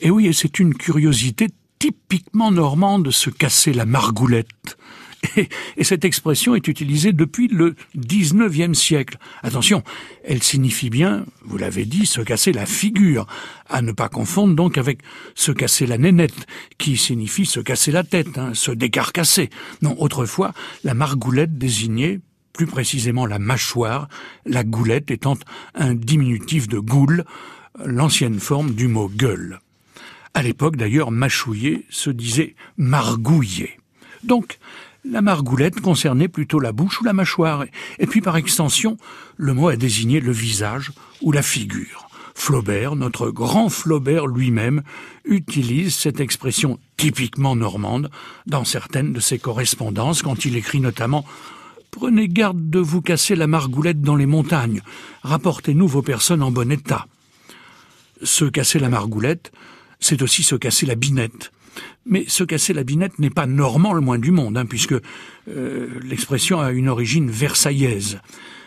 Et oui, et c'est une curiosité typiquement normande se casser la margoulette. Et, et, cette expression est utilisée depuis le XIXe siècle. Attention, elle signifie bien, vous l'avez dit, se casser la figure, à ne pas confondre donc avec se casser la nénette, qui signifie se casser la tête, hein, se décarcasser. Non, autrefois, la margoulette désignait plus précisément la mâchoire, la goulette étant un diminutif de goule, l'ancienne forme du mot gueule. À l'époque d'ailleurs, mâchouiller se disait margouiller. Donc, la margoulette concernait plutôt la bouche ou la mâchoire, et puis par extension, le mot a désigné le visage ou la figure. Flaubert, notre grand Flaubert lui-même, utilise cette expression typiquement normande dans certaines de ses correspondances quand il écrit notamment Prenez garde de vous casser la margoulette dans les montagnes, rapportez-nous vos personnes en bon état. Se casser la margoulette, c'est aussi se casser la binette. Mais se casser la binette n'est pas normand le moins du monde, hein, puisque euh, l'expression a une origine versaillaise.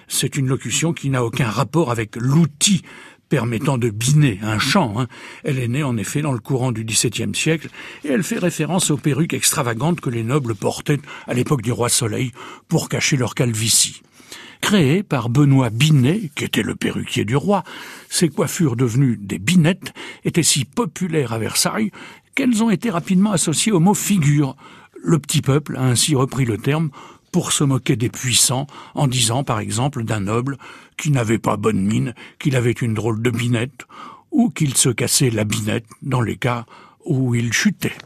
C'est une locution qui n'a aucun rapport avec l'outil permettant de biner un champ. Hein. Elle est née en effet dans le courant du XVIIe siècle et elle fait référence aux perruques extravagantes que les nobles portaient à l'époque du roi Soleil pour cacher leur calvitie. Créées par Benoît Binet, qui était le perruquier du roi, ces coiffures devenues des binettes étaient si populaires à Versailles qu'elles ont été rapidement associées au mot figure. Le petit peuple a ainsi repris le terme pour se moquer des puissants en disant par exemple d'un noble qui n'avait pas bonne mine, qu'il avait une drôle de binette, ou qu'il se cassait la binette dans les cas où il chutait.